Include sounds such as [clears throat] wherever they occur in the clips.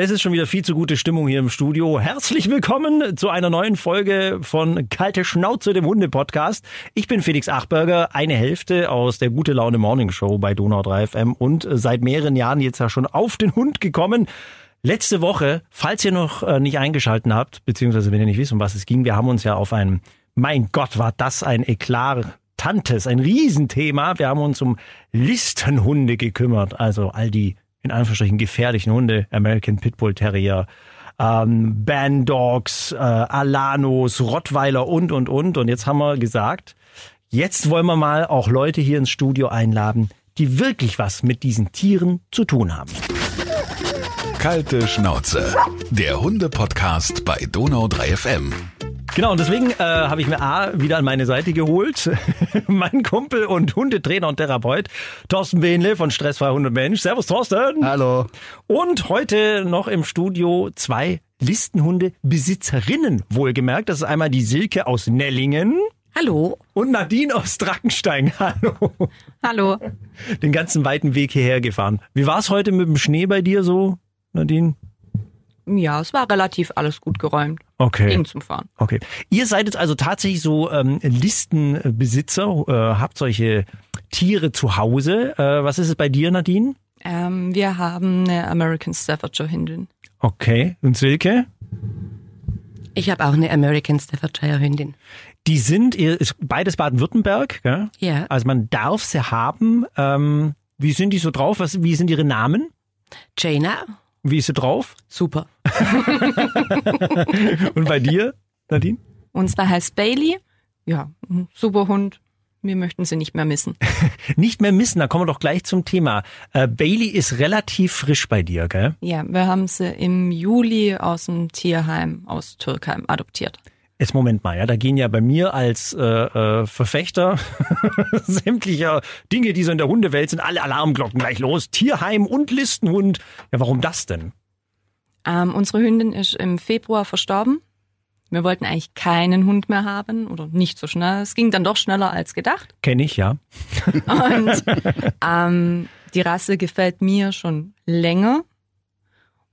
Es ist schon wieder viel zu gute Stimmung hier im Studio. Herzlich willkommen zu einer neuen Folge von Kalte Schnauze, dem Hunde-Podcast. Ich bin Felix Achberger, eine Hälfte aus der Gute Laune Morning Show bei Donau 3 FM und seit mehreren Jahren jetzt ja schon auf den Hund gekommen. Letzte Woche, falls ihr noch äh, nicht eingeschalten habt, beziehungsweise wenn ihr nicht wisst, um was es ging, wir haben uns ja auf ein, mein Gott, war das ein eklatantes, ein Riesenthema. Wir haben uns um Listenhunde gekümmert, also all die in Anführungsstrichen gefährlichen Hunde, American Pitbull Terrier, ähm, Bandogs, äh, Alanos, Rottweiler und, und, und. Und jetzt haben wir gesagt, jetzt wollen wir mal auch Leute hier ins Studio einladen, die wirklich was mit diesen Tieren zu tun haben. Kalte Schnauze, der Hunde-Podcast bei Donau 3 FM. Genau, und deswegen äh, habe ich mir A wieder an meine Seite geholt. [laughs] mein Kumpel und Hundetrainer und Therapeut, Thorsten Behnle von Stressfrei Hunde Mensch. Servus, Thorsten. Hallo. Und heute noch im Studio zwei Listenhunde-Besitzerinnen, wohlgemerkt. Das ist einmal die Silke aus Nellingen. Hallo. Und Nadine aus Drackenstein. [laughs] Hallo. Hallo. Den ganzen weiten Weg hierher gefahren. Wie war es heute mit dem Schnee bei dir so, Nadine? Ja, es war relativ alles gut geräumt. Okay. Ging zum Fahren. Okay. Ihr seid jetzt also tatsächlich so ähm, Listenbesitzer, äh, habt solche Tiere zu Hause. Äh, was ist es bei dir, Nadine? Ähm, wir haben eine American Staffordshire Hündin. Okay. Und Silke? Ich habe auch eine American Staffordshire Hündin. Die sind, ihr ist beides Baden-Württemberg, gell? Ja. Also man darf sie haben. Ähm, wie sind die so drauf? Was, wie sind ihre Namen? Jaina, Wie ist sie drauf? super. [laughs] Und bei dir, Nadine? Unsere heißt Bailey. Ja, ein super Hund. Wir möchten sie nicht mehr missen. [laughs] Nicht mehr missen, da kommen wir doch gleich zum Thema. Äh, Bailey ist relativ frisch bei dir, gell? Ja, wir haben sie im Juli aus dem Tierheim aus Türkheim adoptiert. Jetzt Moment mal, ja, da gehen ja bei mir als äh, äh, Verfechter [laughs] sämtlicher Dinge, die so in der Hundewelt sind, alle Alarmglocken gleich los. Tierheim und Listenhund. Ja, warum das denn? Ähm, unsere Hündin ist im Februar verstorben. Wir wollten eigentlich keinen Hund mehr haben oder nicht so schnell. Es ging dann doch schneller als gedacht. Kenne ich, ja. Und ähm, die Rasse gefällt mir schon länger.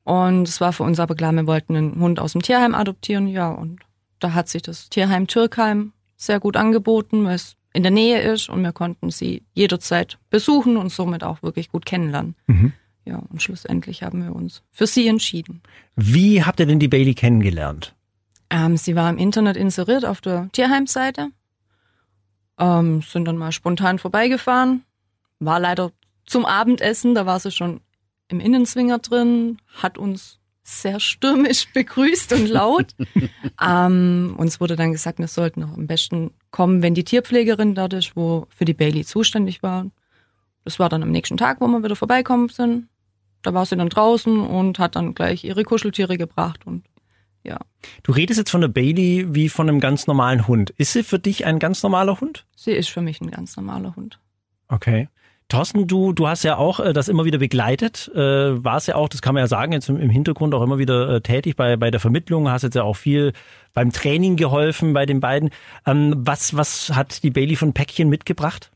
Und es war für uns aber klar, wir wollten einen Hund aus dem Tierheim adoptieren. Ja, und da hat sich das Tierheim Türkheim sehr gut angeboten, weil es in der Nähe ist und wir konnten sie jederzeit besuchen und somit auch wirklich gut kennenlernen. Mhm. Ja, und schlussendlich haben wir uns für sie entschieden. Wie habt ihr denn die Bailey kennengelernt? Ähm, sie war im Internet inseriert auf der Tierheimseite, ähm, sind dann mal spontan vorbeigefahren, war leider zum Abendessen, da war sie schon im Innenzwinger drin, hat uns sehr stürmisch [laughs] begrüßt und laut. ähm, uns wurde dann gesagt, wir sollten noch am besten kommen, wenn die Tierpflegerin dort ist, wo für die Bailey zuständig war. Das war dann am nächsten Tag, wo wir wieder vorbeikommen sind. Da war sie dann draußen und hat dann gleich ihre Kuscheltiere gebracht und ja. Du redest jetzt von der Bailey wie von einem ganz normalen Hund. Ist sie für dich ein ganz normaler Hund? Sie ist für mich ein ganz normaler Hund. Okay. Thorsten, du, du hast ja auch äh, das immer wieder begleitet, äh, warst ja auch, das kann man ja sagen, jetzt im, im Hintergrund auch immer wieder äh, tätig bei, bei der Vermittlung, hast jetzt ja auch viel beim Training geholfen bei den beiden. Ähm, was, was hat die Bailey von Päckchen mitgebracht?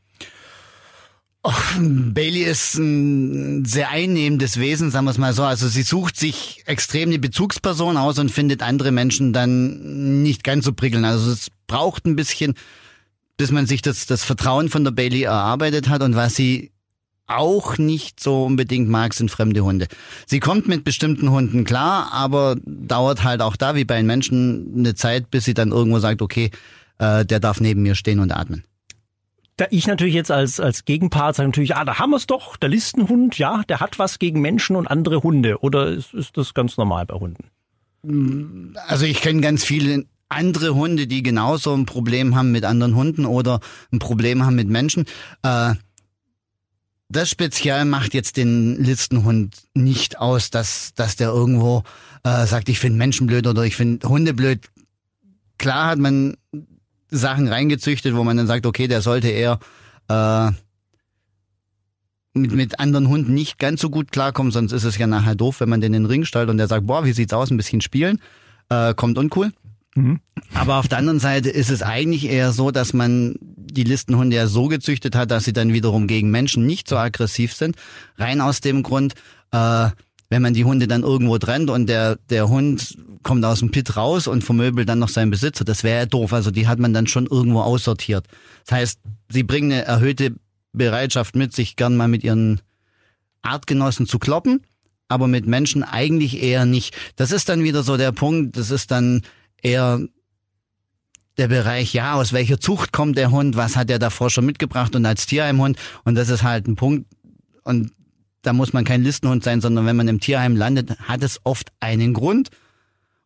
Bailey ist ein sehr einnehmendes Wesen, sagen wir es mal so. Also sie sucht sich extrem eine Bezugsperson aus und findet andere Menschen dann nicht ganz so prickelnd. Also es braucht ein bisschen, bis man sich das, das Vertrauen von der Bailey erarbeitet hat und was sie auch nicht so unbedingt mag, sind fremde Hunde. Sie kommt mit bestimmten Hunden klar, aber dauert halt auch da wie bei den Menschen eine Zeit, bis sie dann irgendwo sagt, okay, äh, der darf neben mir stehen und atmen. Da ich natürlich jetzt als, als Gegenpart sage natürlich, ah, da haben wir es doch, der Listenhund, ja, der hat was gegen Menschen und andere Hunde. Oder ist, ist das ganz normal bei Hunden? Also ich kenne ganz viele andere Hunde, die genauso ein Problem haben mit anderen Hunden oder ein Problem haben mit Menschen. Äh, das speziell macht jetzt den Listenhund nicht aus, dass, dass der irgendwo äh, sagt, ich finde Menschen blöd oder ich finde Hunde blöd. Klar hat man Sachen reingezüchtet, wo man dann sagt, okay, der sollte eher äh, mit, mit anderen Hunden nicht ganz so gut klarkommen, sonst ist es ja nachher doof, wenn man den in den Ring stellt und der sagt, boah, wie sieht's aus, ein bisschen spielen, äh, kommt uncool. Mhm. Aber auf der anderen Seite ist es eigentlich eher so, dass man die Listenhunde ja so gezüchtet hat, dass sie dann wiederum gegen Menschen nicht so aggressiv sind. Rein aus dem Grund, äh, wenn man die Hunde dann irgendwo trennt und der, der Hund kommt aus dem Pit raus und vermöbelt dann noch seinen Besitzer, das wäre ja doof. Also die hat man dann schon irgendwo aussortiert. Das heißt, sie bringen eine erhöhte Bereitschaft mit, sich gern mal mit ihren Artgenossen zu kloppen, aber mit Menschen eigentlich eher nicht. Das ist dann wieder so der Punkt, das ist dann eher der Bereich, ja, aus welcher Zucht kommt der Hund, was hat er davor schon mitgebracht und als Tierheimhund. Und das ist halt ein Punkt. Und da muss man kein Listenhund sein, sondern wenn man im Tierheim landet, hat es oft einen Grund.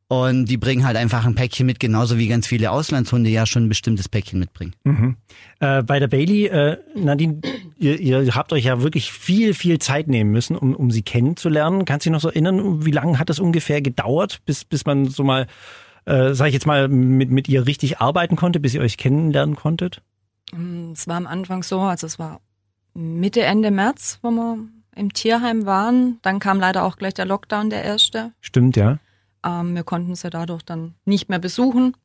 Und die bringen halt einfach ein Päckchen mit, genauso wie ganz viele Auslandshunde ja schon ein bestimmtes Päckchen mitbringen. Mhm. Äh, bei der Bailey, äh, Nadine, ihr, ihr habt euch ja wirklich viel, viel Zeit nehmen müssen, um, um sie kennenzulernen. Kannst du dich noch so erinnern, wie lange hat das ungefähr gedauert, bis, bis man so mal, äh, sag ich jetzt mal, mit, mit ihr richtig arbeiten konnte, bis ihr euch kennenlernen konntet? Mm, Es war am Anfang so, also es war Mitte, Ende März, wo wir im Tierheim waren. Dann kam leider auch gleich der Lockdown, der erste. Stimmt, ja. Ähm, wir konnten sie dadurch dann nicht mehr besuchen.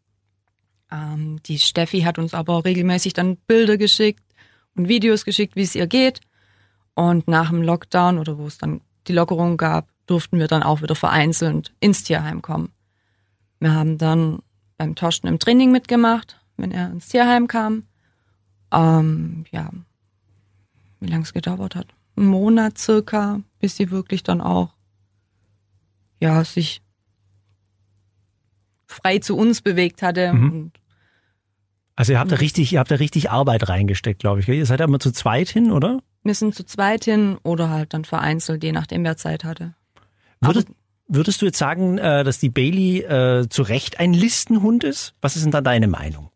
Ähm, die Steffi hat uns aber regelmäßig dann Bilder geschickt und Videos geschickt, wie es ihr geht. Und nach dem Lockdown oder wo es dann die Lockerung gab, durften wir dann auch wieder vereinzelt ins Tierheim kommen. Wir haben dann beim Torsten im Training mitgemacht, wenn er ins Tierheim kam. Ähm, ja, wie lange es gedauert hat. Ein Monat circa, bis sie wirklich dann auch ja, sich frei zu uns bewegt hatte. Mhm. Also ihr habt da richtig, ihr habt da richtig Arbeit reingesteckt, glaube ich. Ihr seid da immer zu zweit hin, oder? wir sind zu zweit hin oder halt dann vereinzelt, je nachdem wer Zeit hatte. Würdest, würdest du jetzt sagen, äh, dass die Bailey äh, zu Recht ein Listenhund ist? Was ist denn da deine Meinung?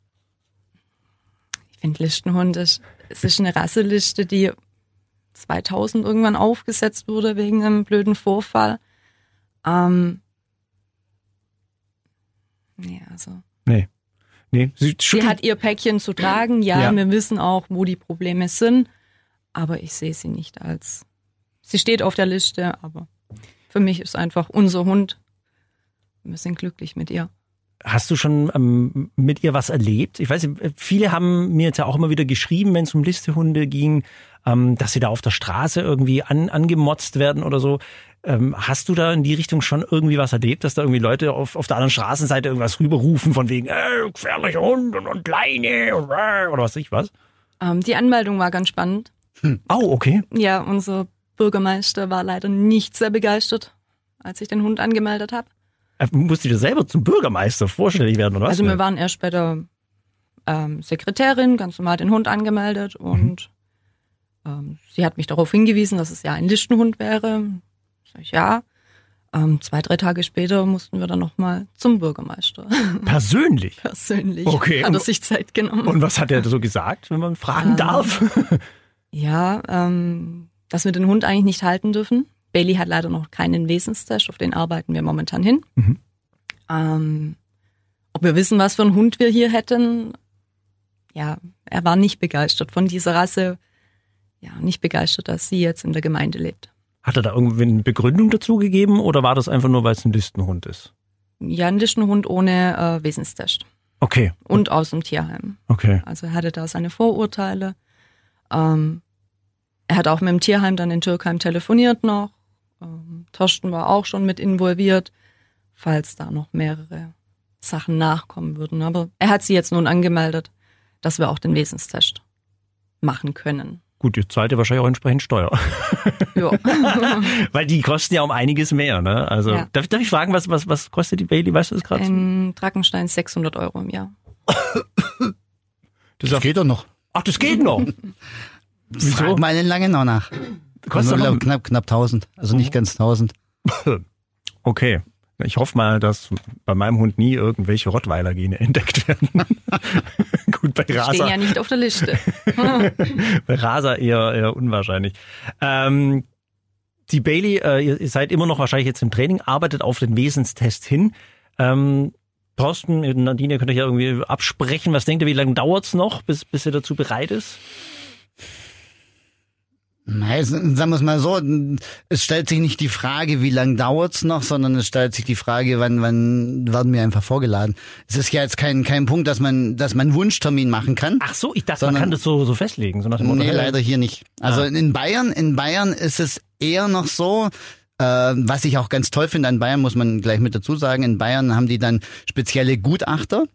Ich finde Listenhund ist, es ist eine Rasseliste, die 2000 irgendwann aufgesetzt wurde wegen einem blöden Vorfall. Ähm, nee, also Nee. Nee, sie, sie hat ihr Päckchen zu tragen. Ja, Ja. wir wissen auch, wo die Probleme sind, aber ich sehe sie nicht als. Sie steht auf der Liste, aber für mich ist einfach unser Hund. Wir sind glücklich mit ihr. Hast du schon ähm, mit ihr was erlebt? Ich weiß, viele haben mir jetzt ja auch immer wieder geschrieben, wenn es um Listehunde ging, ähm, dass sie da auf der Straße irgendwie an, angemotzt werden oder so. Ähm, hast du da in die Richtung schon irgendwie was erlebt, dass da irgendwie Leute auf, auf der anderen Straßenseite irgendwas rüberrufen von wegen, äh, gefährlicher Hund und, und Leine und, äh, oder was weiß ich was? Ähm, die Anmeldung war ganz spannend. Oh, okay. Ja, unser Bürgermeister war leider nicht sehr begeistert, als ich den Hund angemeldet habe. Äh, Musst du dir selber zum Bürgermeister vorstellig werden, oder was? Also wir waren erst bei der ähm, Sekretärin, ganz normal den Hund angemeldet und ähm, sie hat mich darauf hingewiesen, dass es ja ein Listenhund wäre. Sag ich, ja. Ähm, zwei, drei Tage später mussten wir dann nochmal zum Bürgermeister. [laughs] Persönlich. Persönlich Okay, hat er und- sich Zeit genommen. Und was hat er so gesagt, wenn man fragen Ähm, darf? [laughs] Ja, ähm, dass wir den Hund eigentlich nicht halten dürfen. Bailey hat leider noch keinen Wesenstest, auf den arbeiten wir momentan hin. Mhm. Ähm, ob wir wissen, was für einen Hund wir hier hätten, ja, er war nicht begeistert von dieser Rasse. Ja, nicht begeistert, dass sie jetzt in der Gemeinde lebt. Hat er da irgendwie eine Begründung dazu gegeben oder war das einfach nur, weil es ein Listenhund ist? Ja, ein Listenhund ohne äh, Wesenstest Okay, und aus dem Tierheim. okay. Also er hatte da seine Vorurteile. Ähm, er hat auch mit dem Tierheim dann in Türkheim telefoniert noch. Ähm, Torsten war auch schon mit involviert, falls da noch mehrere Sachen nachkommen würden. Aber er hat sie jetzt nun angemeldet, dass wir auch den Wesenstest machen können. Gut, jetzt zahlt ihr wahrscheinlich auch entsprechend Steuer. [laughs] Ja. [laughs] Weil die kosten ja um einiges mehr, ne? Also, Ja. darf, darf ich fragen, was, was, was kostet die Bailey? Weißt du das gerade? Ein Drachenstein 600 Euro im Jahr. Das Das geht doch noch. Ach, das geht noch. [laughs] Wieso? Frag mal in Langenau nach. Kostet Nur noch- knapp, knapp 1000. Also nicht ganz 1000. [laughs] Okay. Ich hoffe mal, dass bei meinem Hund nie irgendwelche Rottweiler-Gene entdeckt werden. [laughs] Gut, bei Stehen Rasa, ja nicht auf der Liste. [laughs] bei Rasa eher, eher unwahrscheinlich. Ähm, die Bailey, äh, ihr, seid immer noch wahrscheinlich jetzt im Training, arbeitet auf den Wesenstest hin. Ähm, Thorsten, Nadine, könnt ihr ja irgendwie absprechen. Was denkt ihr, wie lange dauert's noch, bis, bis ihr dazu bereit ist? Nein, sagen wir es mal so, es stellt sich nicht die Frage, wie lang dauert's noch, sondern es stellt sich die Frage, wann, wann werden wir einfach vorgeladen. Es ist ja jetzt kein, kein Punkt, dass man, dass man Wunschtermin machen kann. Ach so, ich dachte, man Sondern- kann das so, so festlegen. So nach dem Nee, leider hier nicht. Also Ah. in Bayern, in Bayern ist es eher noch so, Äh, was ich auch ganz toll finde an Bayern, muss man gleich mit dazu sagen, in Bayern haben die dann spezielle Gutachter.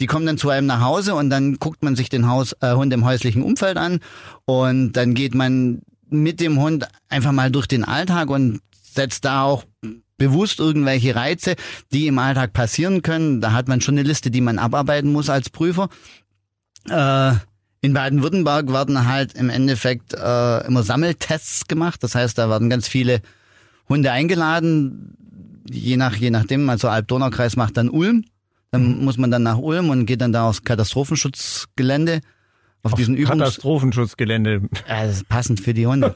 Die kommen dann zu einem nach Hause und dann guckt man sich den Haus, äh, Hund im häuslichen Umfeld an und dann geht man mit dem Hund einfach mal durch den Alltag und setzt da auch bewusst irgendwelche Reize, die im Alltag passieren können. Da hat man schon eine Liste, die man abarbeiten muss als Prüfer. Äh, in Baden-Württemberg werden halt im Endeffekt äh, immer Sammeltests gemacht. Das heißt, da werden ganz viele Hunde eingeladen, je nach je nachdem. Also Alb-Donau-Kreis macht dann Ulm. Dann mhm. muss man dann nach Ulm und geht dann da aufs Katastrophenschutzgelände auf, auf diesen Übungs Katastrophenschutzgelände. Ja, das ist passend für die Hunde.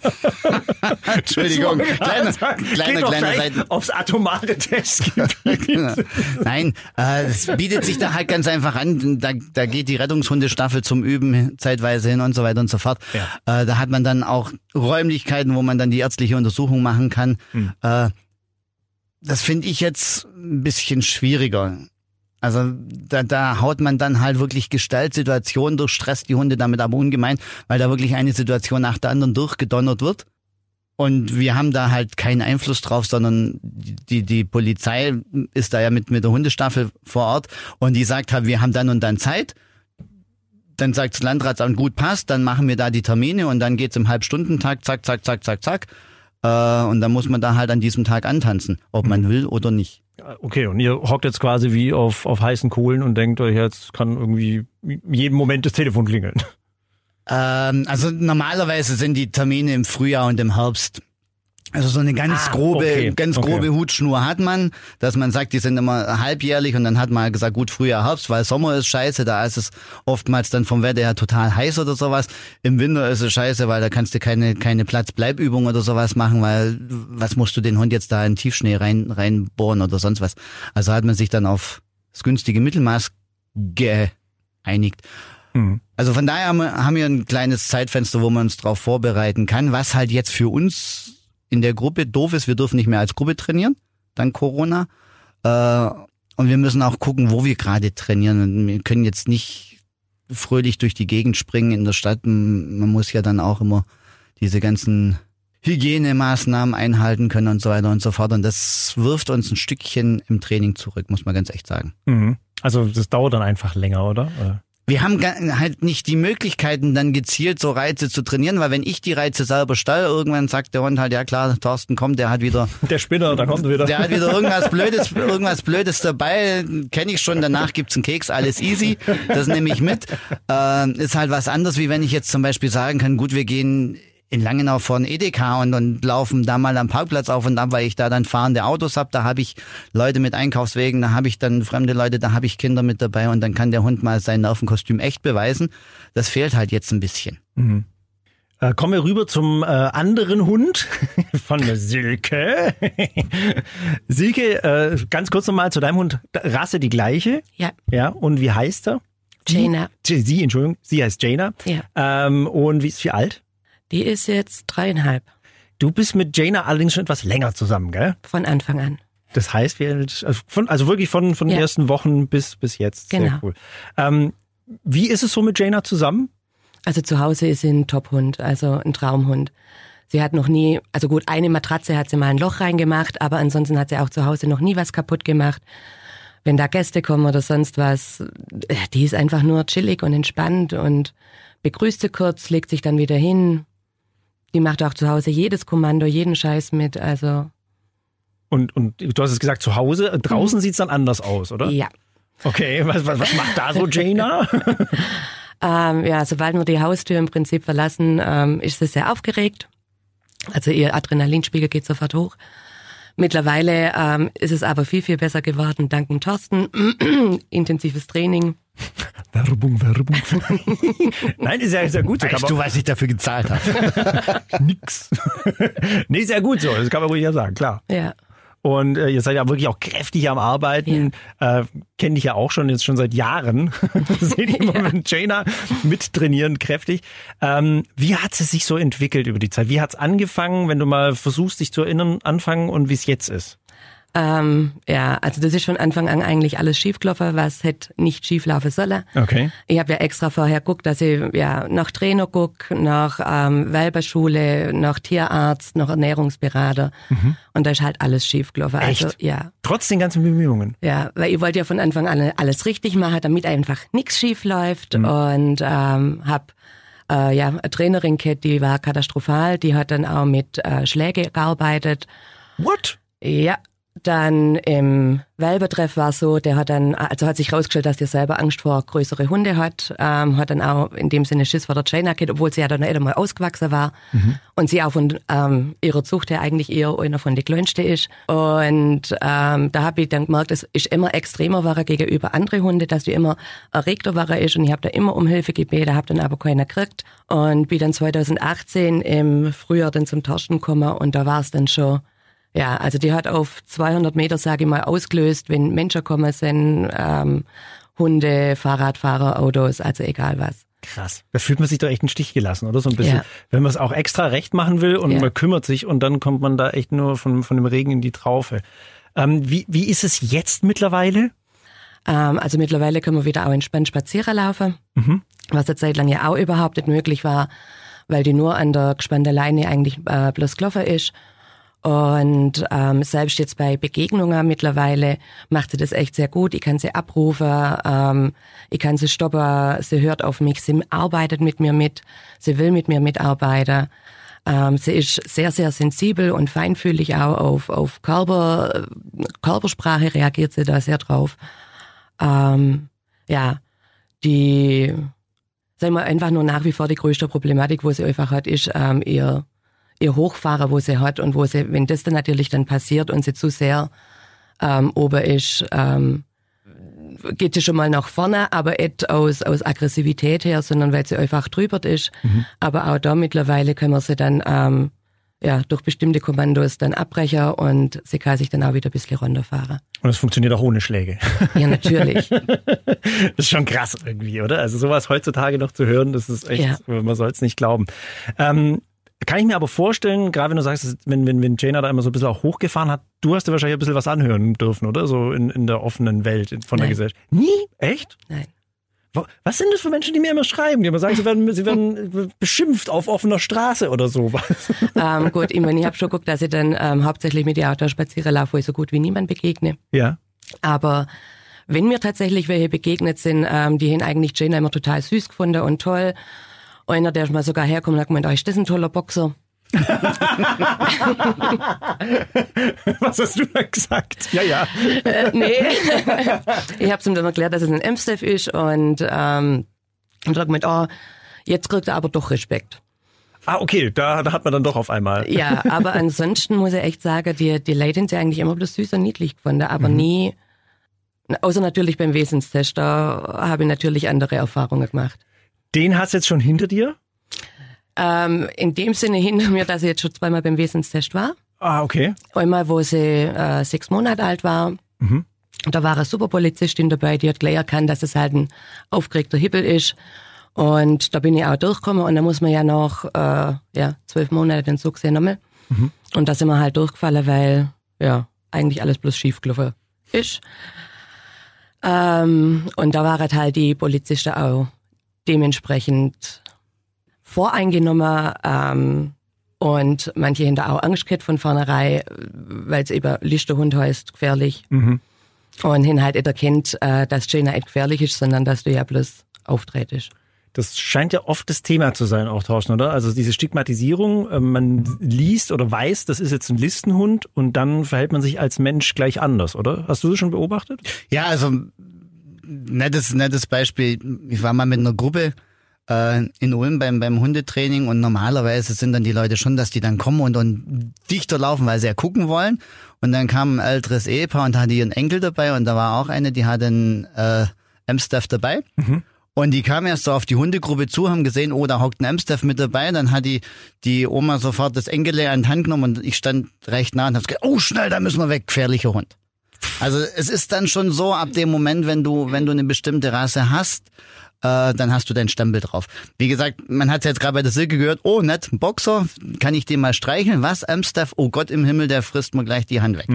[laughs] Entschuldigung, kleiner, kleiner, kleiner Seiten. Aufs atomare Testgebiet. [laughs] Nein, äh, es bietet sich da halt ganz einfach an. Da, da geht die Rettungshundestaffel zum Üben zeitweise hin und so weiter und so fort. Ja. Äh, da hat man dann auch Räumlichkeiten, wo man dann die ärztliche Untersuchung machen kann. Hm. Äh, das finde ich jetzt ein bisschen schwieriger. Also da, da haut man dann halt wirklich Gestaltsituationen durch, stresst die Hunde damit aber ungemein, weil da wirklich eine Situation nach der anderen durchgedonnert wird. Und wir haben da halt keinen Einfluss drauf, sondern die, die Polizei ist da ja mit, mit der Hundestaffel vor Ort und die sagt halt, wir haben dann und dann Zeit. Dann sagt das Landratsamt, gut passt, dann machen wir da die Termine und dann geht's im Halbstundentakt, zack, zack, zack, zack, zack. Äh, und dann muss man da halt an diesem Tag antanzen, ob man will oder nicht. Okay, und ihr hockt jetzt quasi wie auf, auf heißen Kohlen und denkt euch, jetzt kann irgendwie jeden Moment das Telefon klingeln. Ähm, also normalerweise sind die Termine im Frühjahr und im Herbst. Also so eine ganz ah, grobe, okay, ganz okay. grobe Hutschnur hat man, dass man sagt, die sind immer halbjährlich und dann hat man gesagt, gut, Frühjahr, Herbst, weil Sommer ist scheiße, da ist es oftmals dann vom Wetter her total heiß oder sowas. Im Winter ist es scheiße, weil da kannst du keine, keine Platzbleibübung oder sowas machen, weil was musst du den Hund jetzt da in Tiefschnee rein, reinbohren oder sonst was. Also hat man sich dann auf das günstige Mittelmaß geeinigt. Mhm. Also von daher haben wir ein kleines Zeitfenster, wo man uns darauf vorbereiten kann, was halt jetzt für uns in der Gruppe doof ist, wir dürfen nicht mehr als Gruppe trainieren, dank Corona. Äh, und wir müssen auch gucken, wo wir gerade trainieren. Und wir können jetzt nicht fröhlich durch die Gegend springen in der Stadt. Man muss ja dann auch immer diese ganzen Hygienemaßnahmen einhalten können und so weiter und so fort. Und das wirft uns ein Stückchen im Training zurück, muss man ganz echt sagen. Mhm. Also das dauert dann einfach länger, oder? Wir haben halt nicht die Möglichkeiten, dann gezielt so Reize zu trainieren, weil wenn ich die Reize selber stall, irgendwann sagt der Hund halt, ja klar, Thorsten kommt, der hat wieder... [laughs] Der Spinner, da kommt er wieder. Der hat wieder irgendwas Blödes, irgendwas Blödes dabei, kenne ich schon, danach gibt's einen Keks, alles easy, das nehme ich mit. Äh, ist halt was anderes, wie wenn ich jetzt zum Beispiel sagen kann, gut, wir gehen in Langenau vor Edeka und, und laufen da mal am Parkplatz auf und ab, weil ich da dann fahrende Autos hab. Da habe ich Leute mit Einkaufswegen, da habe ich dann fremde Leute, da habe ich Kinder mit dabei und dann kann der Hund mal sein Nervenkostüm echt beweisen. Das fehlt halt jetzt ein bisschen. Mhm. Äh, kommen wir rüber zum äh, anderen Hund [laughs] von Silke. [laughs] Silke, äh, ganz kurz nochmal zu deinem Hund. Rasse die gleiche? Ja. Ja, und wie heißt er? Jana. Sie, Entschuldigung, sie heißt Jana. Ja. Ähm, und wie ist sie alt? Die ist jetzt dreieinhalb. Du bist mit Jana allerdings schon etwas länger zusammen, gell? Von Anfang an. Das heißt, wir, also, von, also wirklich von, von den ja. ersten Wochen bis, bis jetzt. Genau. Sehr cool. Ähm, wie ist es so mit Jana zusammen? Also zu Hause ist sie ein Top-Hund, also ein Traumhund. Sie hat noch nie, also gut, eine Matratze hat sie mal ein Loch reingemacht, aber ansonsten hat sie auch zu Hause noch nie was kaputt gemacht. Wenn da Gäste kommen oder sonst was, äh, die ist einfach nur chillig und entspannt und begrüßt sie kurz, legt sich dann wieder hin, die macht auch zu Hause jedes Kommando, jeden Scheiß mit, also. Und, und du hast es gesagt, zu Hause, draußen mhm. sieht's dann anders aus, oder? Ja. Okay, was, was, was macht da so [laughs] Jaina? ähm, ja, sobald wir die Haustür im Prinzip verlassen, ähm, ist sie sehr aufgeregt. Also ihr Adrenalinspiegel geht sofort hoch. Mittlerweile ähm, ist es aber viel, viel besser geworden, dank dem Thorsten. [clears throat] Intensives Training. [laughs] Werbung, Werbung. [laughs] Nein, ist ja, ja gut. So weißt du, was ich dafür gezahlt habe? [laughs] Nix. nee, ist ja gut so. Das kann man ruhig ja sagen, klar. Ja. Und äh, ihr seid ja wirklich auch kräftig am Arbeiten. Ja. Äh, Kenne ich ja auch schon jetzt schon seit Jahren. Seht ihr immer ja. mit Jaina mittrainieren, kräftig. Ähm, wie hat es sich so entwickelt über die Zeit? Wie hat es angefangen, wenn du mal versuchst, dich zu erinnern, anfangen und wie es jetzt ist? Ähm, ja, also das ist von Anfang an eigentlich alles schiefgelaufen, was hätte nicht schieflaufen sollen. Okay. Ich habe ja extra vorher geguckt, dass ich ja nach Trainer guck, nach ähm, Welberschule, nach Tierarzt, nach Ernährungsberater. Und da ist halt alles schiefgelaufen. Also Echt? ja, Trotz den ganzen Bemühungen. ja, weil ich wollte ja von Anfang an alles richtig machen, damit einfach nichts schief läuft. Und ähm, hab äh, ja eine Trainerin gehabt, die war katastrophal. Die hat dann auch mit äh, Schläge gearbeitet. What? Ja, dann im Welbertreff war so, der hat dann, also hat sich rausgestellt, dass der selber Angst vor größere Hunde hat, ähm, hat dann auch in dem Sinne Schiss vor der Jaina gehabt, obwohl sie ja dann nicht einmal ausgewachsen war. Und sie auch von ähm, ihrer Zucht her eigentlich eher einer von den kleinsten ist. Und ähm, da habe ich dann gemerkt, es ist immer extremer war gegenüber andere Hunde, dass die immer erregter war ist. Und ich habe da immer um Hilfe gebeten, habe dann aber keiner gekriegt. Und bin dann 2018 im Frühjahr dann zum Torsten gekommen. Und da war es dann schon ja, also die hat auf 200 Meter, sage ich mal, ausgelöst, wenn Menschen kommen sind, ähm, Hunde, Fahrradfahrer, Autos, also egal was. Krass. Da fühlt man sich doch echt einen Stich gelassen, oder? So ein bisschen. Ja. Wenn man es auch extra recht machen will und Ja. man kümmert sich und dann kommt man da echt nur von, von dem Regen in die Traufe. Ähm, wie, wie ist es jetzt mittlerweile? Ähm, also mittlerweile können wir wieder auch entspannt spazieren laufen, was eine Zeit lang ja auch überhaupt nicht möglich war, weil die nur an der gespannten Leine eigentlich äh, bloß gelaufen ist. Und ähm, selbst jetzt bei Begegnungen mittlerweile macht sie das echt sehr gut. Ich kann sie abrufen, ähm, ich kann sie stoppen, sie hört auf mich, sie arbeitet mit mir mit, sie will mit mir mitarbeiten. Ähm, sie ist sehr, sehr sensibel und feinfühlig auch auf, auf Körper, Körpersprache reagiert sie da sehr drauf. Ähm, ja, die, sagen wir einfach nur nach wie vor die größte Problematik, wo sie einfach hat, ist ähm, ihr, ihr Hochfahren, wo sie hat und wo sie, wenn das dann natürlich dann passiert und sie zu sehr ähm, oben ist, ähm, geht sie schon mal nach vorne, aber nicht aus, aus Aggressivität her, sondern weil sie einfach drüber ist. Aber auch da mittlerweile können wir sie dann ähm, ja, durch bestimmte Kommandos dann abbrechen und sie kann sich dann auch wieder ein bisschen runterfahren. Und es funktioniert auch ohne Schläge. Ja, natürlich. [laughs] Das ist schon krass irgendwie, oder? Also sowas heutzutage noch zu hören, das ist echt, Ja. man soll es nicht glauben. Ähm, kann ich mir aber vorstellen, gerade wenn du sagst, wenn, wenn, wenn Jaina da immer so ein bisschen auch hochgefahren hat, du hast dir wahrscheinlich ein bisschen was anhören dürfen, oder? So in, in der offenen Welt in- von der Nein. Gesellschaft. Nie? Echt? Nein. Was sind das für Menschen, die mir immer schreiben? Die immer sagen, sie werden, sie werden [laughs] beschimpft auf offener Straße oder sowas. [laughs] ähm, gut, ich meine, ich habe schon geguckt, dass ich dann ähm, hauptsächlich mit ihr Auto spazieren laufe, wo ich so gut wie niemand begegne. Ja. Aber wenn mir tatsächlich welche begegnet sind, ähm, die haben eigentlich Jane immer total süß gefunden und toll. Einer, der mal sogar herkommt und hat gemeint, oh, ist das ein toller Boxer? [laughs] Was hast du da gesagt? Ja, ja. Äh, nee. [laughs] ich habe ihm dann erklärt, dass es ein Amstaff ist und ähm, und hat gemeint, oh, jetzt kriegt er aber doch Respekt. Ah, okay, da, da hat man dann doch auf einmal. Ja, aber ansonsten muss ich echt sagen, die, die Leute sind ja eigentlich immer bloß süß und niedlich gefunden, aber nie, außer natürlich beim Wesenstest, da habe ich natürlich andere Erfahrungen gemacht. Den hast du jetzt schon hinter dir? Ähm, in dem Sinne hinter mir, dass ich jetzt schon zweimal beim Wesenstest war. Ah, okay. Einmal, wo sie äh, sechs Monate alt war. Da war eine Superpolizistin dabei, die hat gleich erkannt, dass es halt ein aufgeregter Hippel ist. Und da bin ich auch durchgekommen und da muss man ja noch äh, ja, zwölf Monate den Zug sehen nochmal. Und da sind wir halt durchgefallen, weil ja eigentlich alles bloß schief gelaufen ist. Ähm, und da waren halt die Polizisten auch dementsprechend voreingenommen ähm, und manche haben da auch Angst gehabt von vornherein, weil es eben Lichterhund heißt, gefährlich. Und haben halt nicht erkennt, äh, dass Jaina nicht gefährlich ist, sondern dass du ja bloß auftretest. Das scheint ja oft das Thema zu sein, auch Tauschen, oder? Also diese Stigmatisierung, äh, man liest oder weiß, das ist jetzt ein Listenhund und dann verhält man sich als Mensch gleich anders, oder? Hast du das schon beobachtet? Ja, also nettes, nettes Beispiel. Ich war mal mit einer Gruppe äh, in Ulm beim, beim Hundetraining und normalerweise sind dann die Leute schon, dass die dann kommen und, und dichter laufen, weil sie ja gucken wollen. Und dann kam ein älteres Ehepaar und hatte ihren Enkel dabei und da war auch eine, die hatte einen äh, Amstaff dabei. Und die kamen erst so auf die Hundegruppe zu, haben gesehen, oh, da hockt ein Amstaff mit dabei. Dann hat die, die Oma sofort das Enkele an die Hand genommen und ich stand recht nah und hab gesagt, oh, schnell, da müssen wir weg, gefährlicher Hund. Also es ist dann schon so, ab dem Moment, wenn du, wenn du eine bestimmte Rasse hast, äh, dann hast du dein Stempel drauf. Wie gesagt, man hat jetzt gerade bei der Silke gehört, oh nett, ein Boxer, kann ich den mal streicheln? Was, Amstaff? Oh Gott im Himmel, der frisst mir gleich die Hand weg.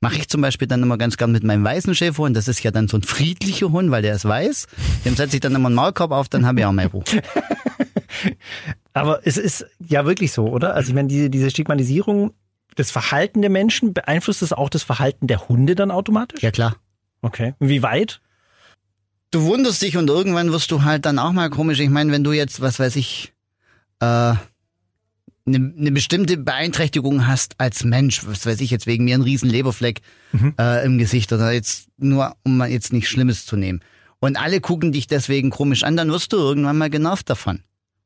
Mache ich zum Beispiel dann immer ganz gern mit meinem weißen Schäferhund. Das ist ja dann so ein friedlicher Hund, weil der ist weiß. Dem setze ich dann immer einen Maulkorb auf, dann habe ich auch mehr Ruhe. [laughs] Aber es ist ja wirklich so, oder? Also ich meine, diese, diese Stigmatisierung, das Verhalten der Menschen, beeinflusst es auch das Verhalten der Hunde dann automatisch? Ja klar. Okay. Wie weit? Du wunderst dich und irgendwann wirst du halt dann auch mal komisch. Ich meine, wenn du jetzt, was weiß ich, äh, eine, eine bestimmte Beeinträchtigung hast als Mensch, was weiß ich jetzt wegen mir ein riesen Leberfleck Mhm. äh, im Gesicht oder jetzt nur, um mal jetzt nichts Schlimmes zu nehmen. Und alle gucken dich deswegen komisch an, dann wirst du irgendwann mal genervt davon.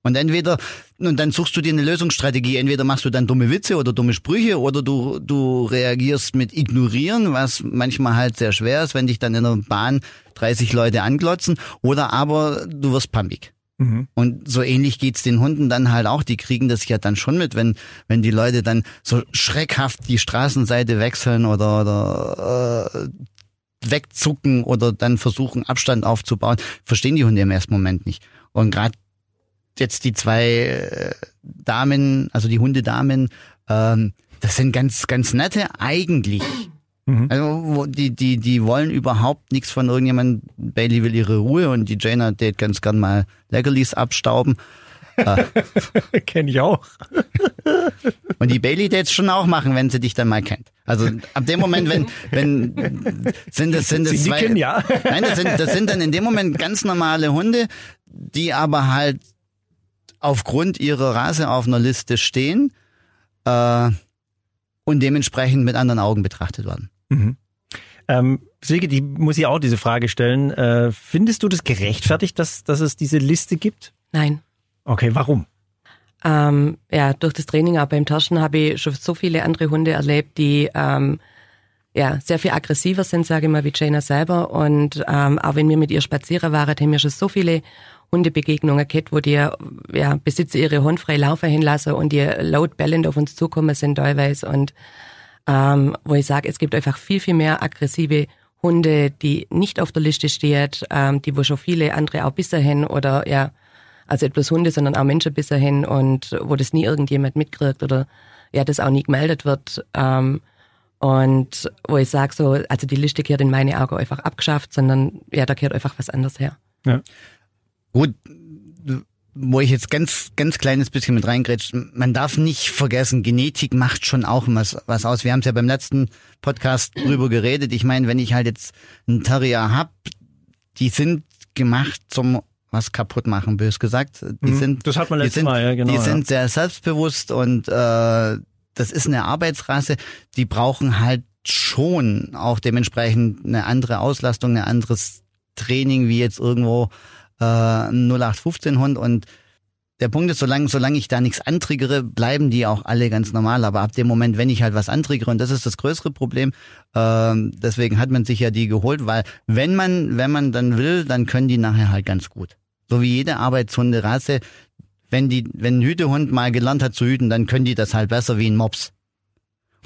Und entweder, und dann suchst du dir eine Lösungsstrategie. Entweder machst du dann dumme Witze oder dumme Sprüche oder du, du reagierst mit Ignorieren, was manchmal halt sehr schwer ist, wenn dich dann in der Bahn 30 Leute anglotzen. Oder aber du wirst pampig. Mhm. Und so ähnlich geht's den Hunden dann halt auch. Die kriegen das ja dann schon mit, wenn, wenn die Leute dann so schreckhaft die Straßenseite wechseln oder, oder äh, wegzucken oder dann versuchen, Abstand aufzubauen. Verstehen die Hunde im ersten Moment nicht. Und gerade jetzt die zwei äh, Damen, also die Hundedamen, ähm, das sind ganz, ganz nette eigentlich. Mhm. Also die, die, die wollen überhaupt nichts von irgendjemandem. Bailey will ihre Ruhe und die Jaina tät ganz gern mal Leckerlis abstauben. [laughs] Kenne ich auch. [laughs] Und die Bailey tät schon auch machen, wenn sie dich dann mal kennt. Also ab dem Moment, wenn, wenn sind es sind es Sie zwei, nicken, ja. Nein, das sind, das sind dann in dem Moment ganz normale Hunde, die aber halt aufgrund ihrer Rasse auf einer Liste stehen äh, und dementsprechend mit anderen Augen betrachtet werden. Ähm, Silke, die muss ich auch diese Frage stellen. Äh, findest du das gerechtfertigt, dass, dass es diese Liste gibt? Nein. Okay, warum? Ähm, ja, durch das Training auch beim Taschen habe ich schon so viele andere Hunde erlebt, die ähm, ja sehr viel aggressiver sind, sage ich mal, wie Jaina selber. Und ähm, auch wenn wir mit ihr spazieren waren, haben wir schon so viele Hundebegegnungen gehabt, wo die ja, Besitzer ihre Hund frei laufen hinlassen und die laut bellend auf uns zukommen sind teilweise. Und ähm, wo ich sage, es gibt einfach viel, viel mehr aggressive Hunde, die nicht auf der Liste stehen, ähm, die wo schon viele andere auch bisher hin oder ja, also bloß Hunde, sondern auch Menschen bisher hin und wo das nie irgendjemand mitkriegt oder ja, das auch nie gemeldet wird. Ähm, und wo ich sage so, also die Liste gehört in meine Augen einfach abgeschafft, sondern ja, da gehört einfach was anderes her. Ja. Gut, wo ich jetzt ganz, ganz kleines bisschen mit reingrätsch, man darf nicht vergessen, Genetik macht schon auch was, was aus. Wir haben es ja beim letzten Podcast drüber geredet. Ich meine, wenn ich halt jetzt einen Terrier hab, die sind gemacht zum was kaputt machen, bös gesagt. Die Mhm. sind, Das hat man letztes sind, Mal, ja, genau, Die ja. sind sehr selbstbewusst und äh, das ist eine Arbeitsrasse, die brauchen halt schon auch dementsprechend eine andere Auslastung, ein anderes Training wie jetzt irgendwo äh, ein 0815 Hund und der Punkt ist, solange, solange ich da nichts antriggere, bleiben die auch alle ganz normal. Aber ab dem Moment, wenn ich halt was antriggere, und das ist das größere Problem, ähm, deswegen hat man sich ja die geholt, weil wenn man, wenn man dann will, dann können die nachher halt ganz gut. So wie jede Arbeitshunderasse, wenn die, wenn ein Hütehund mal gelernt hat zu hüten, dann können die das halt besser wie ein Mops.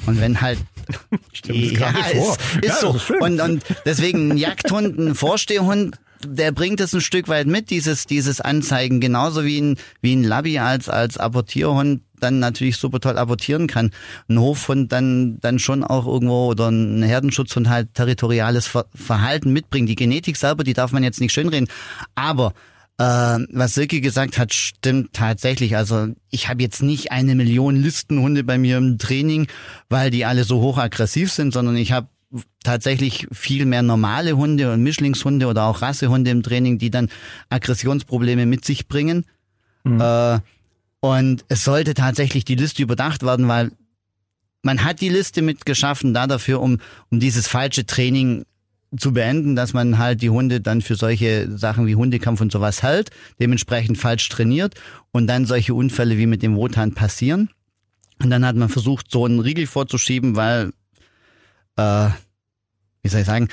Und wenn halt [laughs] nicht vor. ist, ist Ja, so. ist schön. und, und deswegen ein Jagdhund, ein Vorstehhund, der bringt es ein Stück weit mit, dieses, dieses Anzeigen, genauso wie ein, wie ein Labby als, als Apportierhund dann natürlich super toll apportieren kann. Ein Hofhund dann, dann schon auch irgendwo oder ein Herdenschutzhund halt territoriales Ver Verhalten mitbringt. Die Genetik selber, die darf man jetzt nicht schönreden. Aber äh, was Silke gesagt hat, stimmt tatsächlich. Also ich habe jetzt nicht eine Million Listenhunde bei mir im Training, weil die alle so hochaggressiv sind, sondern ich habe tatsächlich viel mehr normale Hunde und Mischlingshunde oder auch Rassehunde im Training, die dann Aggressionsprobleme mit sich bringen. Äh, und es sollte tatsächlich die Liste überdacht werden, weil man hat die Liste mitgeschaffen da dafür, um, um dieses falsche Training zu beenden, dass man halt die Hunde dann für solche Sachen wie Hundekampf und sowas hält, dementsprechend falsch trainiert und dann solche Unfälle wie mit dem Wotan passieren. Und dann hat man versucht, so einen Riegel vorzuschieben, weil, äh, wie soll ich sagen,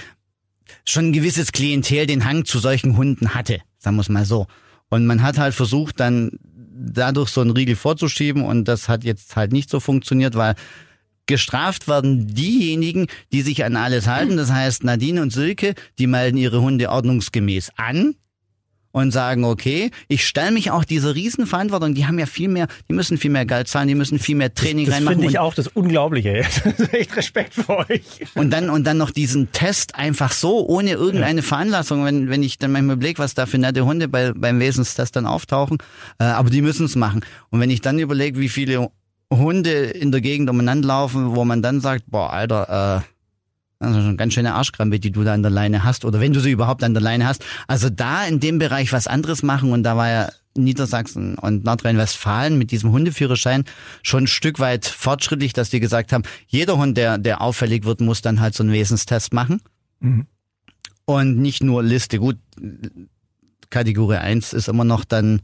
schon ein gewisses Klientel den Hang zu solchen Hunden hatte, sagen wir es mal so. Und man hat halt versucht, dann dadurch so einen Riegel vorzuschieben und das hat jetzt halt nicht so funktioniert, weil gestraft werden diejenigen, die sich an alles halten. Das heißt, Nadine und Silke, die melden ihre Hunde ordnungsgemäß an. Und sagen, okay, ich stelle mich auch dieser Riesenverantwortung, die haben ja viel mehr, die müssen viel mehr Geld zahlen, die müssen viel mehr Training Das reinmachen. finde ich auch das Unglaubliche. [laughs] Das ist echt Respekt vor euch. Und dann, und dann noch diesen Test einfach so, ohne irgendeine Veranlassung, wenn, wenn ich dann manchmal überlege, was da für nette Hunde bei, beim Wesenstest dann auftauchen, äh, aber die müssen es machen. Und wenn ich dann überlege, wie viele Hunde in der Gegend umeinander laufen, wo man dann sagt, boah, Alter, äh, das ist schon ganz schöne Arschkrampe, die du da an der Leine hast, oder wenn du sie überhaupt an der Leine hast. Also da in dem Bereich was anderes machen und da war ja Niedersachsen und Nordrhein-Westfalen mit diesem Hundeführerschein schon ein Stück weit fortschrittlich, dass die gesagt haben, jeder Hund, der, der auffällig wird, muss dann halt so einen Wesenstest machen. Mhm. Und nicht nur Liste. Gut, Kategorie 1 ist immer noch dann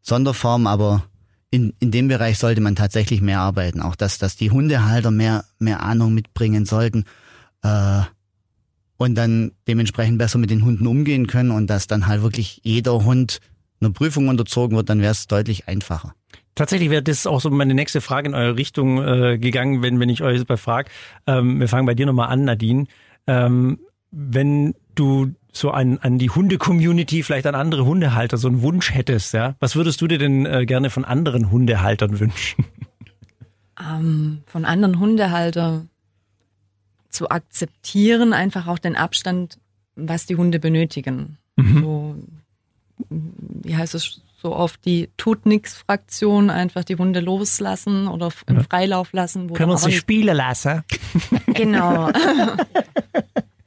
Sonderform, aber in, in dem Bereich sollte man tatsächlich mehr arbeiten. Auch dass, dass die Hundehalter mehr, mehr Ahnung mitbringen sollten äh, und dann dementsprechend besser mit den Hunden umgehen können und dass dann halt wirklich jeder Hund einer Prüfung unterzogen wird, dann wäre es deutlich einfacher. Tatsächlich wäre das auch so meine nächste Frage in eure Richtung äh, gegangen, wenn, wenn ich euch das frage. Ähm, wir fangen bei dir nochmal an, Nadine. Ähm, wenn du so an, an die Hunde-Community, vielleicht an andere Hundehalter so einen Wunsch hättest, ja, was würdest du dir denn äh, gerne von anderen Hundehaltern wünschen? ähm, von anderen Hundehaltern zu akzeptieren, einfach auch den Abstand, was die Hunde benötigen. So, wie heißt es so oft, die tut nix Fraktion, einfach die Hunde loslassen oder im Freilauf lassen. Wo Können wir sie spielen lassen? [laughs] [laughs] Genau.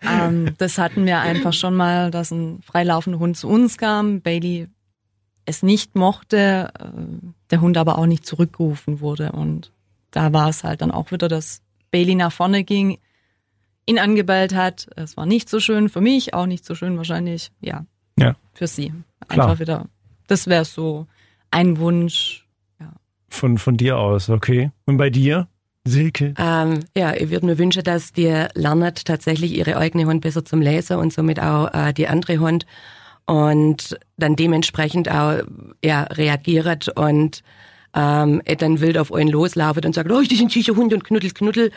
ähm, das hatten wir einfach schon mal, dass ein freilaufender Hund zu uns kam, Bailey es nicht mochte, äh, der Hund aber auch nicht zurückgerufen wurde. Und da war es halt dann auch wieder, dass Bailey nach vorne ging, ihn angebellt hat. Es war nicht so schön für mich, auch nicht so schön wahrscheinlich, ja, Ja. für sie. Klar. Einfach wieder, das wäre so ein Wunsch. Von, von dir aus, okay. Und bei dir, Silke? Ähm, ja, ich würde mir wünschen, dass die lernen tatsächlich ihre eigene Hund besser zum Lesen und somit auch äh, die andere Hund und dann dementsprechend auch ja, reagiert und ähm, er dann wild auf einen loslaufen und sagt, oh, das sind sicher Hund und knuddel, knuddel,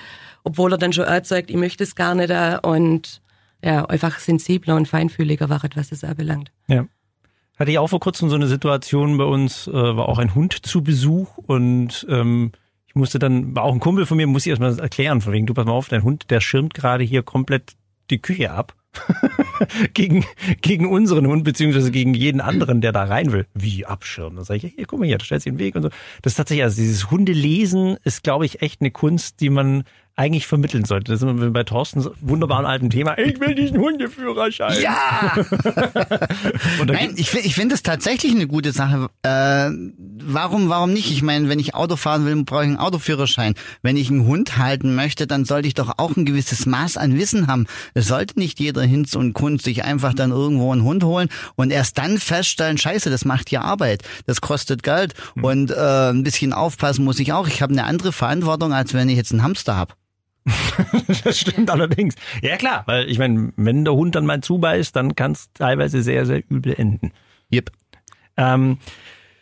obwohl er dann schon sagt, ich möchte es gar nicht und ja, einfach sensibler und feinfühliger wird, was das anbelangt. Ja. Hatte ich auch vor kurzem so eine Situation bei uns, äh, war auch ein Hund zu Besuch und ähm, ich musste dann, war auch ein Kumpel von mir, muss ich erstmal erklären, von wegen, du pass mal auf, dein Hund, der schirmt gerade hier komplett die Küche ab. [laughs] gegen, gegen unseren Hund, beziehungsweise gegen jeden anderen, der da rein will. Wie abschirmen? Dann sage ich, hier, guck mal hier, du stellst den Weg und so. Das ist tatsächlich, also dieses Hundelesen ist, glaube ich, echt eine Kunst, die man eigentlich vermitteln sollte. Das sind wir bei Thorstens wunderbaren alten Thema. Ich will diesen Hundeführerschein. Ja! [laughs] Nein, ich finde ich finde es tatsächlich eine gute Sache. Äh, warum, warum nicht? Ich meine, wenn ich Auto fahren will, brauche ich einen Autoführerschein. Wenn ich einen Hund halten möchte, dann sollte ich doch auch ein gewisses Maß an Wissen haben. Es sollte nicht jeder Hinz und Kunst sich einfach dann irgendwo einen Hund holen und erst dann feststellen, scheiße, das macht ja Arbeit, das kostet Geld und äh, ein bisschen aufpassen muss ich auch. Ich habe eine andere Verantwortung, als wenn ich jetzt einen Hamster habe. [laughs] Das stimmt allerdings. Ja klar, weil ich meine, wenn der Hund dann mal zubeißt, dann kann es teilweise sehr, sehr übel enden. Yep. Ähm,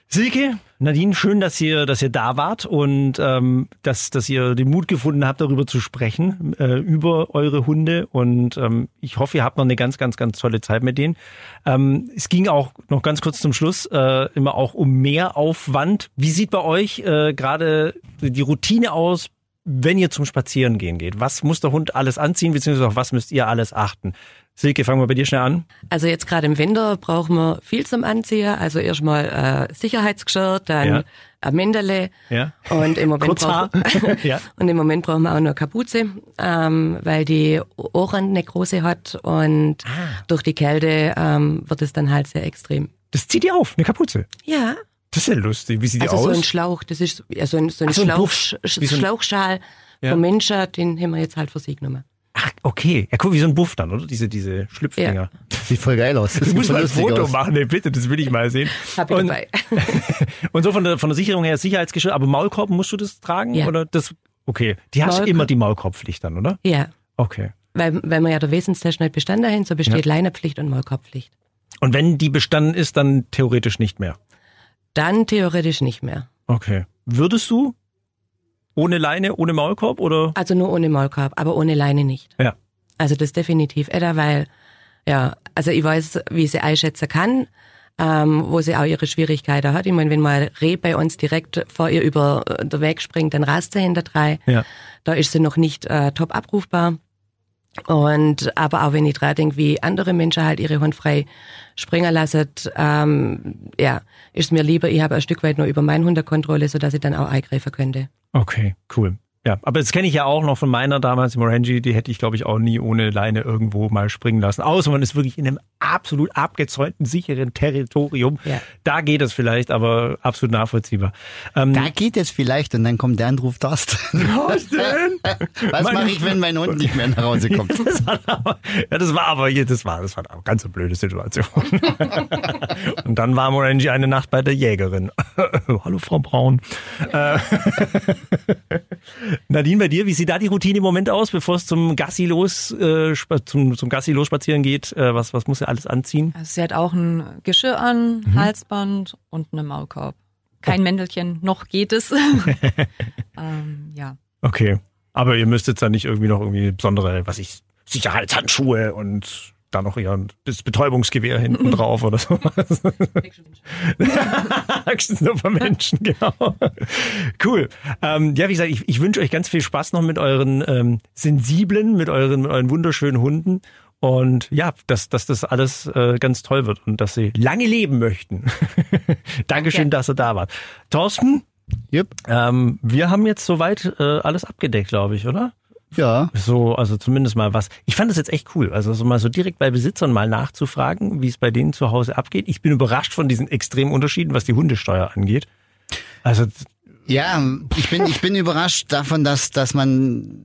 Silke, Nadine, schön, dass ihr, dass ihr da wart und ähm, dass, dass ihr den Mut gefunden habt, darüber zu sprechen, äh, über eure Hunde. Und ähm, ich hoffe, ihr habt noch eine ganz, ganz, ganz tolle Zeit mit denen. Ähm, es ging auch noch ganz kurz zum Schluss äh, immer auch um Mehraufwand. Wie sieht bei euch äh, gerade die Routine aus, wenn ihr zum Spazieren gehen geht? Was muss der Hund alles anziehen, beziehungsweise auf was müsst ihr alles achten? Silke, fangen wir bei dir schnell an. Also jetzt gerade im Winter brauchen wir viel zum Anziehen. Also erstmal äh, Sicherheitsgeschirr, dann Ja. ein Mindele Ja. und im Moment brauchen [laughs] ja. und im Moment brauchen wir auch eine Kapuze, ähm, weil die Ohrennekrose hat und Ah. durch die Kälte ähm, wird es dann halt sehr extrem. Das zieht ihr auf, eine Kapuze. Ja, Das ist ja lustig. Wie sieht die also aus? so ein Schlauch, das ist ja, so ein, so ein, Ach, so ein Schlauch. Sch- so ein- Schlauchschal Ja. vom Menschen, den haben wir jetzt halt für sie genommen. Ach, okay. Ja, guck, wie so ein Buff dann, oder? Diese, diese Schlüpfdinger. Sieht voll geil aus. Das Du musst mal ein Foto aus. machen, ey, bitte, das will ich mal sehen. [laughs] Hab ich und, dabei. [laughs] und so von der, von der Sicherung her Sicherheitsgeschirr, aber Maulkorb musst du das tragen? Ja. Oder das, okay. Die hast Maulkorb. immer die Maulkorbpflicht dann, oder? Ja, Okay. weil, weil wir ja der Wesenstest nicht bestanden haben, so besteht Leinepflicht und Maulkorbpflicht. Und wenn die bestanden ist, dann theoretisch nicht mehr. Dann theoretisch nicht mehr. Okay. Würdest du ohne Leine, ohne Maulkorb oder? Also nur ohne Maulkorb, aber ohne Leine nicht. Ja. Also das definitiv Edda, weil, ja, also ich weiß, wie sie einschätzen kann, ähm, wo sie auch ihre Schwierigkeiten hat. Ich meine, wenn mal Reh bei uns direkt vor ihr über äh, den Weg springt, dann rast sie hinter drei. Ja. Da ist sie noch nicht äh, top abrufbar. Und aber auch wenn ich dran denke, wie andere Menschen halt ihre Hund frei springen lassen, ähm, ja, ist mir lieber, ich habe ein Stück weit nur über meinen Hund Kontrolle, sodass ich dann auch eingreifen könnte. Okay, cool. Ja, aber das kenne ich ja auch noch von meiner damals, Morangi, die hätte ich, glaube ich, auch nie ohne Leine irgendwo mal springen lassen. Außer man ist wirklich in einem absolut abgezäunten, sicheren Territorium. Ja. Da geht es vielleicht, aber absolut nachvollziehbar. Ähm, Da geht es vielleicht und dann kommt der Anruf Thorsten. was denn? [laughs] Was mache ich, wenn mein Hund nicht mehr nach Hause kommt? [laughs] Das war aber, ja, das war aber hier, das war, das war eine ganz blöde Situation. [laughs] Und dann war Morangi eine Nacht bei der Jägerin. Hallo Frau Braun. Nadine, bei dir, wie sieht da die Routine im Moment aus, bevor es zum Gassi los, äh, zum, zum Gassi los spazieren geht? Äh, was, was muss er alles anziehen? Also sie hat auch ein Geschirr an, Halsband und einen Maulkorb. Kein Mäntelchen, noch geht es. [laughs] ähm, ja. Okay. Aber ihr müsst jetzt da nicht irgendwie noch irgendwie besondere, was ich, Sicherheitshandschuhe und da noch ihr Betäubungsgewehr hinten [laughs] drauf oder sowas. Angst nur vor Menschen, [laughs] [laughs] genau. Cool. Ähm, ja, wie gesagt, ich, ich wünsche euch ganz viel Spaß noch mit euren ähm, sensiblen, mit euren, mit euren wunderschönen Hunden. Und ja, dass, dass das alles äh, ganz toll wird und dass sie lange leben möchten. Dankeschön, dass ihr da wart. Thorsten, Jupp. ähm, wir haben jetzt soweit äh, alles abgedeckt, glaube ich, oder? Ja. So, also zumindest mal was. Ich fand das jetzt echt cool. Also so mal so direkt bei Besitzern mal nachzufragen, wie es bei denen zu Hause abgeht. Ich bin überrascht von diesen extremen Unterschieden, was die Hundesteuer angeht. Also Ja, ich bin, ich bin überrascht davon, dass, dass man,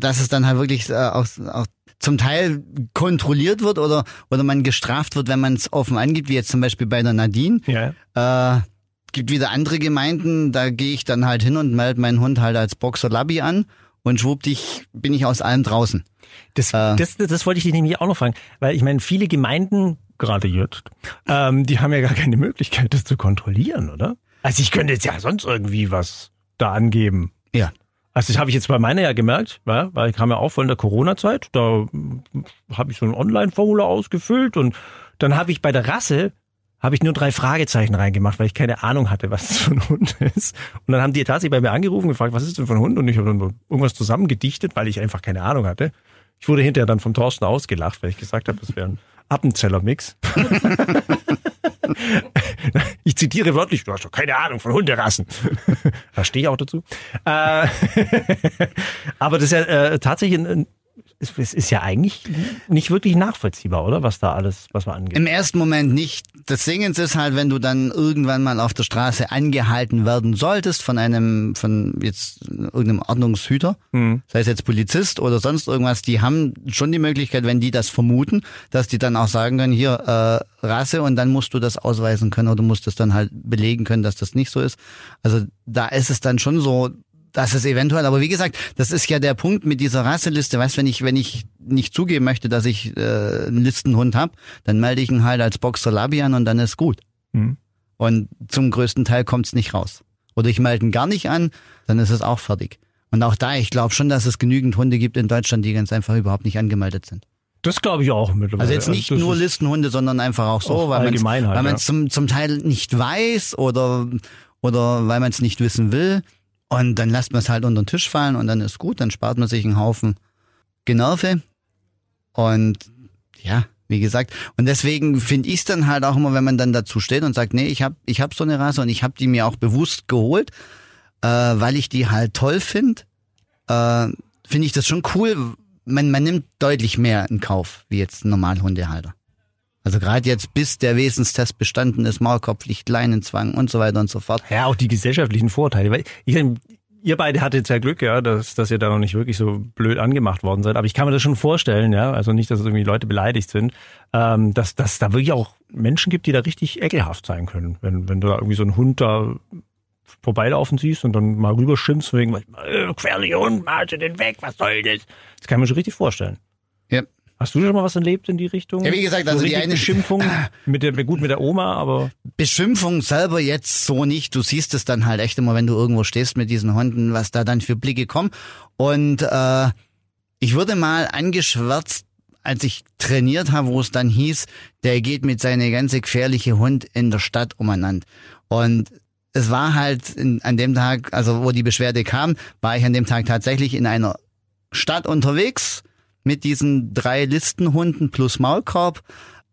dass es dann halt wirklich äh, auch, auch zum Teil kontrolliert wird oder, oder man gestraft wird, wenn man es offen angibt, wie jetzt zum Beispiel bei der Nadine. ja, Äh, gibt wieder andere Gemeinden, da gehe ich dann halt hin und melde meinen Hund halt als Boxer Labby an und schwuppdich bin ich aus allem draußen. das, Äh. das, das wollte ich dich nämlich auch noch fragen, weil ich meine, viele Gemeinden, gerade jetzt, ähm, die haben ja gar keine Möglichkeit, das zu kontrollinnen, oder? Also ich könnte jetzt ja sonst irgendwie was da angeben. Ja. Also das habe ich jetzt bei meiner ja gemerkt, ja, weil ich kam ja auch von der Corona-Zeit, da mm, habe ich so ein Online-Formular ausgefüllt und dann habe ich bei der Rasse habe ich nur drei Fragezeichen reingemacht, weil ich keine Ahnung hatte, was das für ein Hund ist. Und dann haben die tatsächlich bei mir angerufen gefragt, was ist denn für ein Hund? Und ich habe dann irgendwas zusammengedichtet, weil ich einfach keine Ahnung hatte. Ich wurde hinterher dann vom Thorsten ausgelacht, weil ich gesagt habe, das wäre ein Appenzeller-Mix. [laughs] Ich zitiere wörtlich, du hast doch keine Ahnung von Hunderassen. Da stehe ich auch dazu. Äh, [laughs] aber das ist ja äh, tatsächlich ein es es ist ja eigentlich nicht wirklich nachvollziehbar, oder? Was da alles, was man angeht. Im ersten Moment nicht. Das Ding ist halt, wenn du dann irgendwann mal auf der Straße angehalten werden solltest von einem, von jetzt irgendeinem Ordnungshüter, Mhm. sei es jetzt Polizist oder sonst irgendwas, die haben schon die Möglichkeit, wenn die das vermuten, dass die dann auch sagen können, hier äh, Rasse und dann musst du das ausweisen können oder musst es dann halt belegen können, dass das nicht so ist. Also da ist es dann schon so, dass es eventuell, aber wie gesagt, das ist ja der Punkt mit dieser Rasseliste. Weißt, wenn ich wenn ich nicht zugeben möchte, dass ich äh, einen Listenhund habe, dann melde ich ihn halt als Boxer Labby an und dann ist gut. Mhm. Und zum größten Teil kommt's nicht raus. Oder ich melde ihn gar nicht an, dann ist es auch fertig. Und auch da, ich glaube schon, dass es genügend Hunde gibt in Deutschland, die ganz einfach überhaupt nicht angemeldet sind. Das glaube ich auch mittlerweile. Also jetzt nicht das nur ist- Listenhunde, sondern einfach auch so, Auch weil man allgemein halt, ja. zum, zum Teil nicht weiß oder, oder weil man es nicht wissen will. Und dann lässt man es halt unter den Tisch fallen und dann ist gut, dann spart man sich einen Haufen Generve. Und ja, wie gesagt, und deswegen finde ich es dann halt auch immer, wenn man dann dazu steht und sagt, nee, ich habe ich hab so eine Rasse und ich habe die mir auch bewusst geholt, äh, weil ich die halt toll finde, äh, finde ich das schon cool. Man, man nimmt deutlich mehr in Kauf, wie jetzt ein Normalhundehalter. Also gerade jetzt, bis der Wesenstest bestanden ist, Maulkorbpflicht, Leinenzwang und so weiter und so fort. Ja, auch die gesellschaftlichen Vorteile. Weil ich, ihr beide hattet ja Glück, ja, dass, dass ihr da noch nicht wirklich so blöd angemacht worden seid. Aber ich kann mir das schon vorstellen, ja, also nicht, dass irgendwie Leute beleidigt sind, ähm, dass dass da wirklich auch Menschen gibt, die da richtig ekelhaft sein können. Wenn, wenn du da irgendwie so einen Hund da vorbeilaufen siehst und dann mal rüberschimpfst wegen, äh, gefährlicher Hund, malte den weg, was soll das? Das kann ich mir schon richtig vorstellen. Ja. Hast du schon mal was erlebt in die Richtung? Ja, wie gesagt, also so die eine- Beschimpfung [laughs] mit der, gut mit der Oma, aber Beschimpfung selber jetzt so nicht. Du siehst es dann halt echt immer, wenn du irgendwo stehst mit diesen Hunden, was da dann für Blicke kommen. Und äh, ich wurde mal angeschwärzt als ich trainiert habe, wo es dann hieß, der geht mit seine ganze gefährliche Hund in der Stadt umeinander. Und es war halt in, an dem Tag, also wo die Beschwerde kam, war ich an dem Tag tatsächlich in einer Stadt unterwegs mit diesen drei Listenhunden plus Maulkorb.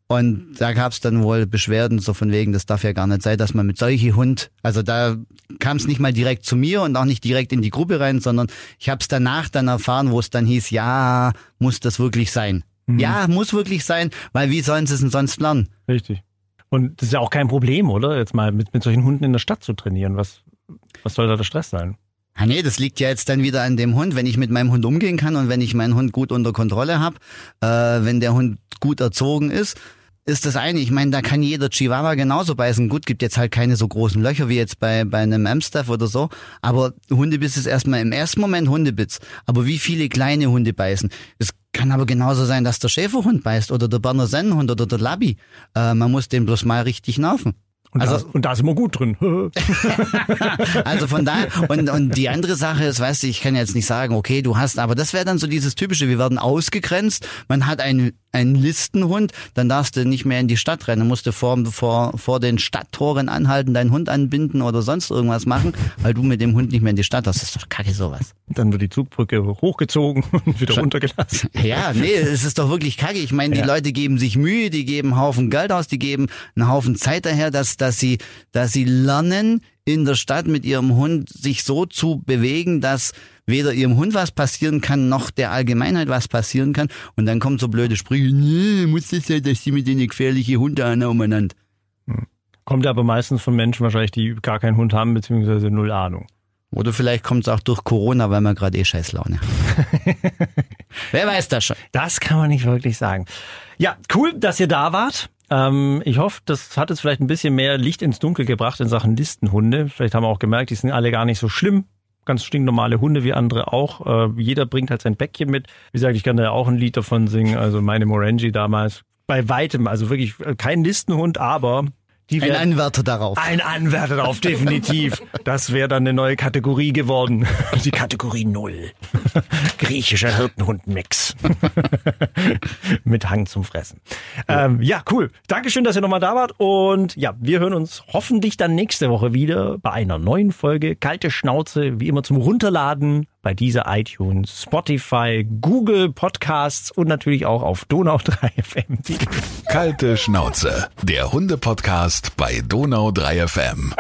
Und da gab es dann wohl Beschwerden, so von wegen, das darf ja gar nicht sein, dass man mit solchen Hund, also da kam es nicht mal direkt zu mir und auch nicht direkt in die Gruppe rein, sondern ich habe es danach dann erfahren, wo es dann hieß, ja, muss das wirklich sein? Mhm. Ja, muss wirklich sein, weil wie sollen sie es denn sonst lernen? Richtig. Und das ist ja auch kein Problem, oder? Jetzt mal mit, mit solchen Hunden in der Stadt zu trainieren. Was, was soll da der Stress sein? Ah nee, das liegt ja jetzt dann wieder an dem Hund. Wenn ich mit meinem Hund umgehen kann und wenn ich meinen Hund gut unter Kontrolle habe, äh, wenn der Hund gut erzogen ist, ist das eine. Ich meine, da kann jeder Chihuahua genauso beißen. Gut, gibt jetzt halt keine so großen Löcher wie jetzt bei, bei einem Amstaff oder so. Aber Hundebiss ist erstmal im ersten Moment Hundebitz. Aber wie viele kleine Hunde beißen? Es kann aber genauso sein, dass der Schäferhund beißt oder der Berner Sennenhund oder der Labby. Äh, man muss den bloß mal richtig nerven. Und, also, da, und da sind wir gut drin. [laughs] also von daher, und, und die andere Sache ist, weißt du, ich kann jetzt nicht sagen, okay, du hast, aber das wäre dann so dieses typische, wir werden ausgegrenzt, man hat einen, einen Listenhund, dann darfst du nicht mehr in die Stadt rennen, musst du vor, vor, vor den Stadttoren anhalten, deinen Hund anbinden oder sonst irgendwas machen, weil du mit dem Hund nicht mehr in die Stadt darfst. Das ist doch kacke sowas. Dann wird die Zugbrücke hochgezogen [laughs] und wieder runtergelassen. [laughs] Ja, nee, es ist doch wirklich kacke. Ich meine, die ja. Leute geben sich Mühe, die geben einen Haufen Geld aus, die geben einen Haufen Zeit daher, dass, dass sie, dass sie lernen, in der Stadt mit ihrem Hund sich so zu bewegen, dass weder ihrem Hund was passieren kann, noch der Allgemeinheit was passieren kann. Und dann kommt so blöde Sprüche, nee, muss das sein, dass sie mit denen gefährliche Hunde umeinander. Hm. Kommt aber meistens von Menschen wahrscheinlich, die gar keinen Hund haben, beziehungsweise null Ahnung. Oder vielleicht kommt es auch durch Corona, weil man gerade eh Scheißlaune [laughs] Wer weiß das schon? Das kann man nicht wirklich sagen. Ja, cool, dass ihr da wart. Ähm, ich hoffe, das hat jetzt vielleicht ein bisschen mehr Licht ins Dunkel gebracht in Sachen Listenhunde. Vielleicht haben wir auch gemerkt, die sind alle gar nicht so schlimm. Ganz stinknormale Hunde wie andere auch. Äh, jeder bringt halt sein Päckchen mit. Wie gesagt, ich kann da ja auch ein Lied davon singen. Also meine Morangi damals. Bei weitem, also wirklich äh, kein Listenhund, aber ein Anwärter darauf. Ein Anwärter darauf, definitiv. Das wäre dann eine neue Kategorie geworden. [laughs] Die Kategorie Null. Griechischer Hirtenhund-Mix. [laughs] Mit Hang zum Fressen. Ja. Ähm, ja, cool. Dankeschön, dass ihr nochmal da wart. Und ja, wir hören uns hoffentlich dann nächste Woche wieder bei einer neuen Folge. Kalte Schnauze, wie immer zum Runterladen bei dieser iTunes, Spotify, Google Podcasts und natürlich auch auf Donau 3 FM. Kalte Schnauze, der Hunde-Podcast bei Donau 3 FM.